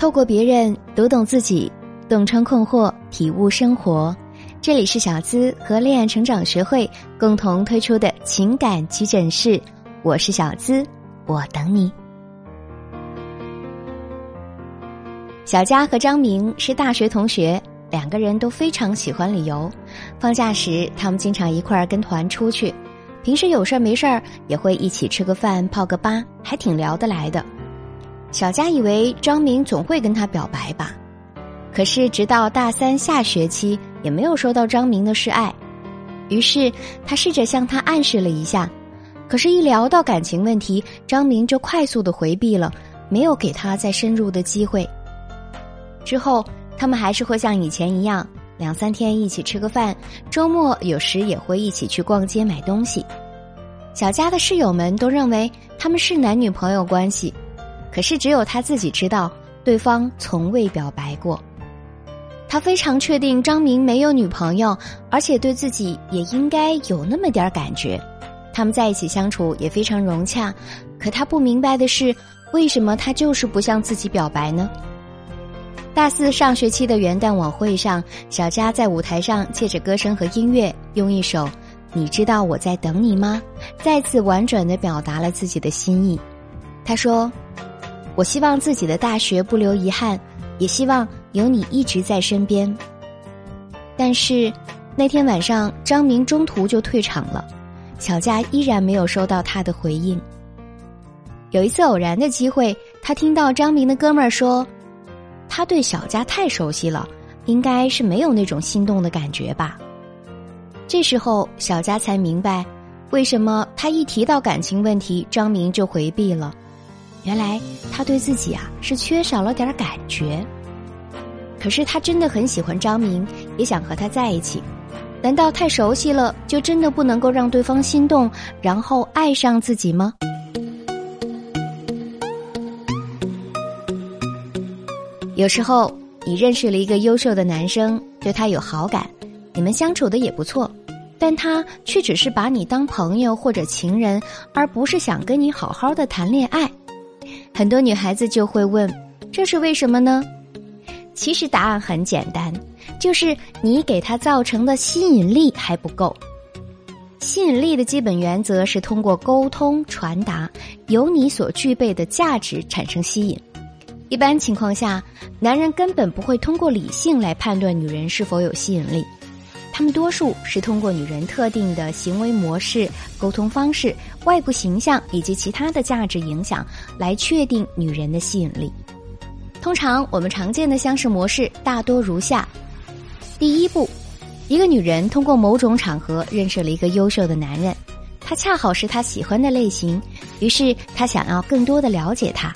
透过别人读懂自己，洞穿困惑，体悟生活。这里是小资和恋爱成长学会共同推出的情感急诊室，我是小资，我等你。小佳和张明是大学同学，两个人都非常喜欢旅游。放假时，他们经常一块儿跟团出去；平时有事儿没事儿，也会一起吃个饭、泡个吧，还挺聊得来的。小佳以为张明总会跟他表白吧，可是直到大三下学期也没有收到张明的示爱，于是他试着向他暗示了一下，可是，一聊到感情问题，张明就快速的回避了，没有给他再深入的机会。之后，他们还是会像以前一样，两三天一起吃个饭，周末有时也会一起去逛街买东西。小佳的室友们都认为他们是男女朋友关系。可是，只有他自己知道，对方从未表白过。他非常确定张明没有女朋友，而且对自己也应该有那么点感觉。他们在一起相处也非常融洽。可他不明白的是，为什么他就是不向自己表白呢？大四上学期的元旦晚会上，小佳在舞台上借着歌声和音乐，用一首《你知道我在等你吗》再次婉转的表达了自己的心意。他说。我希望自己的大学不留遗憾，也希望有你一直在身边。但是那天晚上，张明中途就退场了，小佳依然没有收到他的回应。有一次偶然的机会，他听到张明的哥们儿说，他对小佳太熟悉了，应该是没有那种心动的感觉吧。这时候，小佳才明白，为什么他一提到感情问题，张明就回避了。原来他对自己啊是缺少了点感觉，可是他真的很喜欢张明，也想和他在一起。难道太熟悉了就真的不能够让对方心动，然后爱上自己吗？有时候你认识了一个优秀的男生，对他有好感，你们相处的也不错，但他却只是把你当朋友或者情人，而不是想跟你好好的谈恋爱。很多女孩子就会问：“这是为什么呢？”其实答案很简单，就是你给他造成的吸引力还不够。吸引力的基本原则是通过沟通传达，由你所具备的价值产生吸引。一般情况下，男人根本不会通过理性来判断女人是否有吸引力。他们多数是通过女人特定的行为模式、沟通方式、外部形象以及其他的价值影响来确定女人的吸引力。通常我们常见的相识模式大多如下：第一步，一个女人通过某种场合认识了一个优秀的男人，他恰好是她喜欢的类型，于是她想要更多的了解他。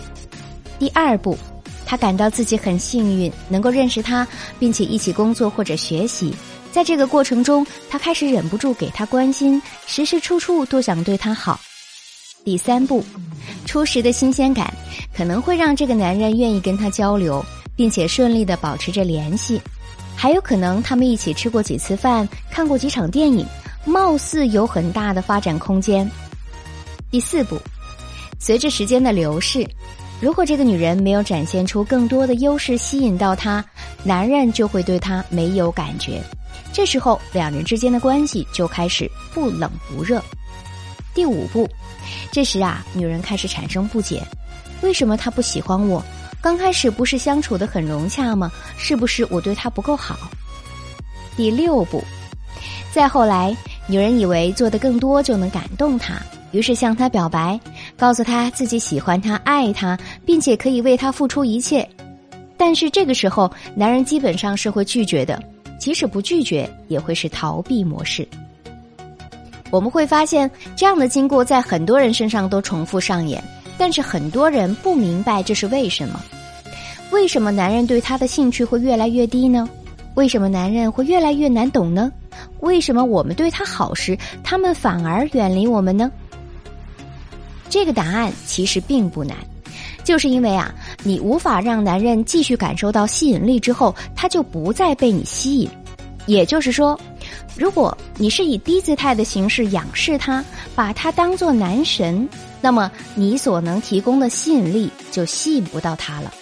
第二步，她感到自己很幸运能够认识他，并且一起工作或者学习。在这个过程中，他开始忍不住给他关心，时时处处都想对他好。第三步，初时的新鲜感可能会让这个男人愿意跟他交流，并且顺利的保持着联系，还有可能他们一起吃过几次饭，看过几场电影，貌似有很大的发展空间。第四步，随着时间的流逝，如果这个女人没有展现出更多的优势吸引到他，男人就会对她没有感觉。这时候，两人之间的关系就开始不冷不热。第五步，这时啊，女人开始产生不解：为什么他不喜欢我？刚开始不是相处的很融洽吗？是不是我对他不够好？第六步，再后来，女人以为做的更多就能感动他，于是向他表白，告诉他自己喜欢他、爱他，并且可以为他付出一切。但是这个时候，男人基本上是会拒绝的。即使不拒绝，也会是逃避模式。我们会发现，这样的经过在很多人身上都重复上演，但是很多人不明白这是为什么。为什么男人对他的兴趣会越来越低呢？为什么男人会越来越难懂呢？为什么我们对他好时，他们反而远离我们呢？这个答案其实并不难。就是因为啊，你无法让男人继续感受到吸引力之后，他就不再被你吸引。也就是说，如果你是以低姿态的形式仰视他，把他当做男神，那么你所能提供的吸引力就吸引不到他了。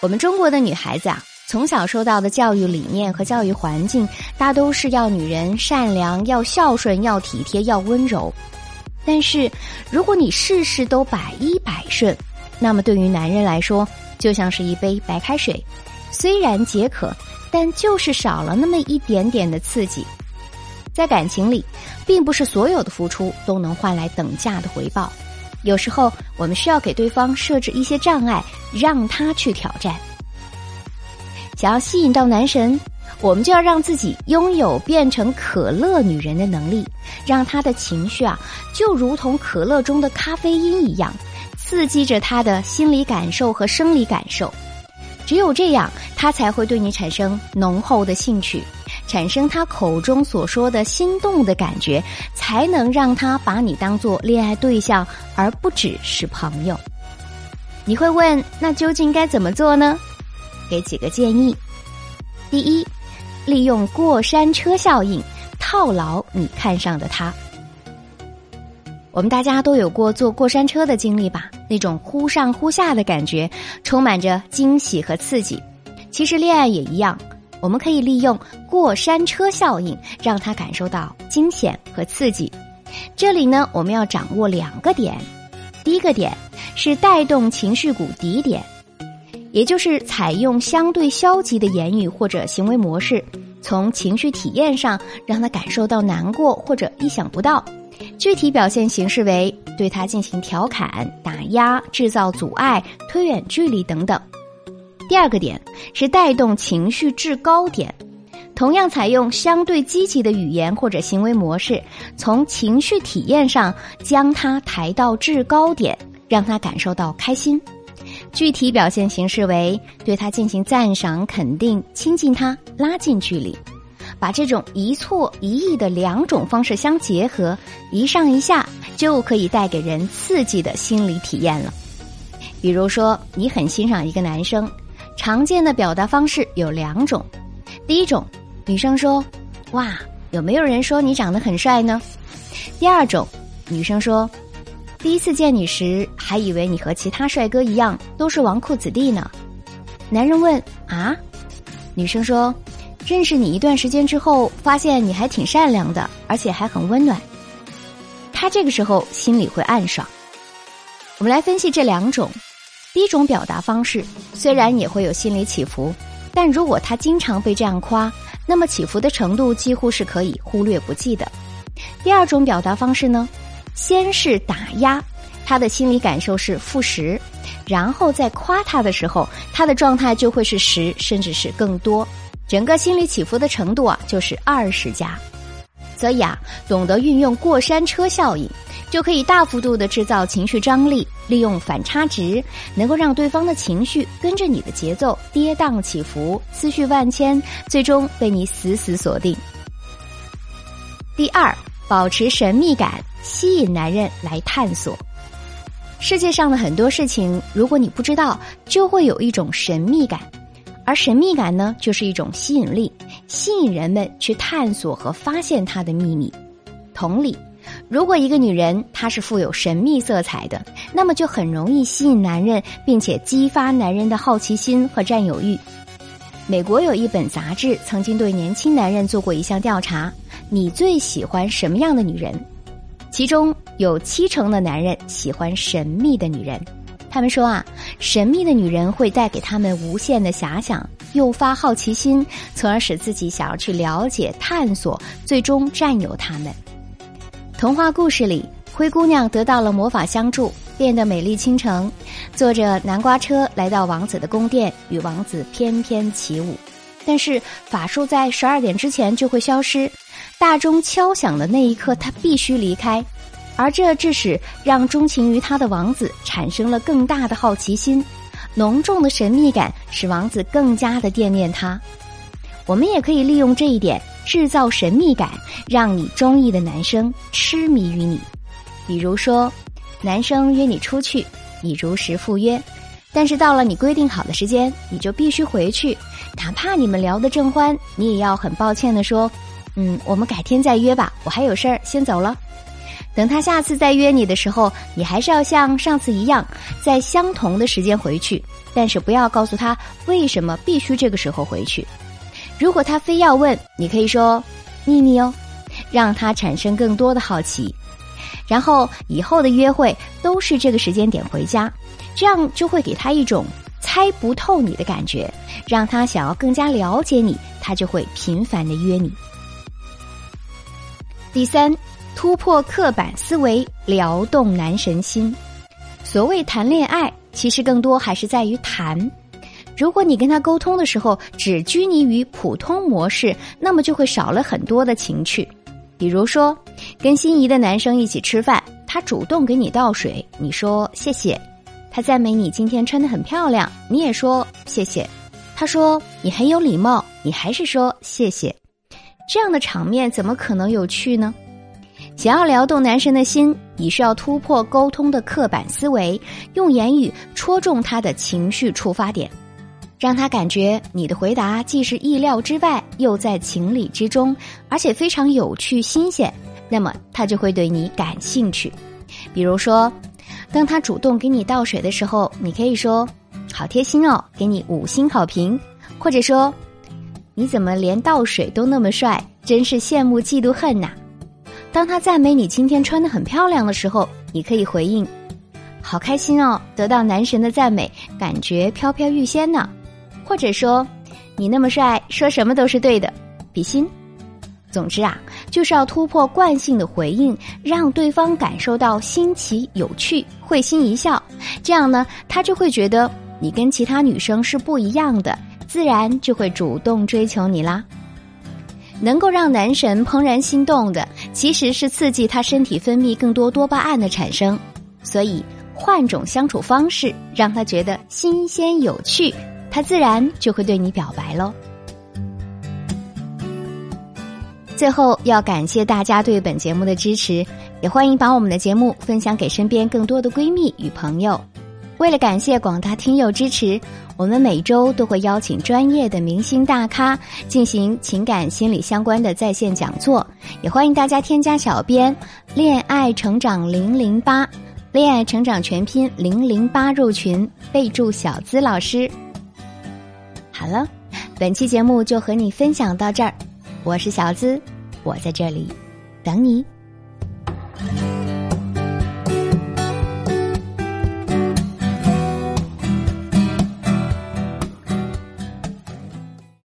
我们中国的女孩子啊，从小受到的教育理念和教育环境，大都是要女人善良、要孝顺、要体贴、要温柔。但是，如果你事事都百依百顺，那么对于男人来说，就像是一杯白开水，虽然解渴，但就是少了那么一点点的刺激。在感情里，并不是所有的付出都能换来等价的回报。有时候，我们需要给对方设置一些障碍，让他去挑战。想要吸引到男神，我们就要让自己拥有变成可乐女人的能力，让他的情绪啊，就如同可乐中的咖啡因一样，刺激着他的心理感受和生理感受。只有这样，他才会对你产生浓厚的兴趣。产生他口中所说的心动的感觉，才能让他把你当做恋爱对象，而不只是朋友。你会问，那究竟该怎么做呢？给几个建议：第一，利用过山车效应套牢你看上的他。我们大家都有过坐过山车的经历吧？那种忽上忽下的感觉，充满着惊喜和刺激。其实恋爱也一样。我们可以利用过山车效应，让他感受到惊险和刺激。这里呢，我们要掌握两个点。第一个点是带动情绪谷底点，也就是采用相对消极的言语或者行为模式，从情绪体验上让他感受到难过或者意想不到。具体表现形式为对他进行调侃、打压、制造阻碍、推远距离等等。第二个点是带动情绪制高点，同样采用相对积极的语言或者行为模式，从情绪体验上将他抬到制高点，让他感受到开心。具体表现形式为对他进行赞赏、肯定、亲近他、拉近距离，把这种一错一异的两种方式相结合，一上一下就可以带给人刺激的心理体验了。比如说，你很欣赏一个男生。常见的表达方式有两种，第一种，女生说：“哇，有没有人说你长得很帅呢？”第二种，女生说：“第一次见你时，还以为你和其他帅哥一样都是纨绔子弟呢。”男人问：“啊？”女生说：“认识你一段时间之后，发现你还挺善良的，而且还很温暖。”他这个时候心里会暗爽。我们来分析这两种。第一种表达方式虽然也会有心理起伏，但如果他经常被这样夸，那么起伏的程度几乎是可以忽略不计的。第二种表达方式呢，先是打压，他的心理感受是负十，然后在夸他的时候，他的状态就会是十，甚至是更多，整个心理起伏的程度啊就是二十加。所以啊，懂得运用过山车效应。就可以大幅度的制造情绪张力，利用反差值，能够让对方的情绪跟着你的节奏跌宕起伏，思绪万千，最终被你死死锁定。第二，保持神秘感，吸引男人来探索。世界上的很多事情，如果你不知道，就会有一种神秘感，而神秘感呢，就是一种吸引力，吸引人们去探索和发现它的秘密。同理。如果一个女人她是富有神秘色彩的，那么就很容易吸引男人，并且激发男人的好奇心和占有欲。美国有一本杂志曾经对年轻男人做过一项调查：你最喜欢什么样的女人？其中有七成的男人喜欢神秘的女人。他们说啊，神秘的女人会带给他们无限的遐想，诱发好奇心，从而使自己想要去了解、探索，最终占有他们。童话故事里，灰姑娘得到了魔法相助，变得美丽倾城，坐着南瓜车来到王子的宫殿，与王子翩翩起舞。但是法术在十二点之前就会消失，大钟敲响的那一刻，她必须离开，而这致使让钟情于他的王子产生了更大的好奇心，浓重的神秘感使王子更加的惦念她。我们也可以利用这一点。制造神秘感，让你中意的男生痴迷于你。比如说，男生约你出去，你如实赴约，但是到了你规定好的时间，你就必须回去，哪怕你们聊得正欢，你也要很抱歉的说：“嗯，我们改天再约吧，我还有事儿，先走了。”等他下次再约你的时候，你还是要像上次一样，在相同的时间回去，但是不要告诉他为什么必须这个时候回去。如果他非要问，你可以说秘密哦，让他产生更多的好奇。然后以后的约会都是这个时间点回家，这样就会给他一种猜不透你的感觉，让他想要更加了解你，他就会频繁的约你。第三。突破刻板思维，撩动男神心。所谓谈恋爱，其实更多还是在于谈。如果你跟他沟通的时候只拘泥于普通模式，那么就会少了很多的情趣。比如说，跟心仪的男生一起吃饭，他主动给你倒水，你说谢谢；他赞美你今天穿的很漂亮，你也说谢谢；他说你很有礼貌，你还是说谢谢。这样的场面怎么可能有趣呢？想要撩动男神的心，你需要突破沟通的刻板思维，用言语戳中他的情绪触发点，让他感觉你的回答既是意料之外，又在情理之中，而且非常有趣新鲜。那么他就会对你感兴趣。比如说，当他主动给你倒水的时候，你可以说：“好贴心哦，给你五星好评。”或者说：“你怎么连倒水都那么帅？真是羡慕嫉妒恨呐！”当他赞美你今天穿的很漂亮的时候，你可以回应：“好开心哦，得到男神的赞美，感觉飘飘欲仙呢。”或者说：“你那么帅，说什么都是对的。”比心。总之啊，就是要突破惯性的回应，让对方感受到新奇有趣，会心一笑。这样呢，他就会觉得你跟其他女生是不一样的，自然就会主动追求你啦。能够让男神怦然心动的，其实是刺激他身体分泌更多多巴胺的产生。所以换种相处方式，让他觉得新鲜有趣，他自然就会对你表白喽。最后要感谢大家对本节目的支持，也欢迎把我们的节目分享给身边更多的闺蜜与朋友。为了感谢广大听友支持，我们每周都会邀请专业的明星大咖进行情感心理相关的在线讲座，也欢迎大家添加小编“恋爱成长零零八”，恋爱成长全拼零零八入群，备注小资老师。好了，本期节目就和你分享到这儿，我是小资，我在这里等你。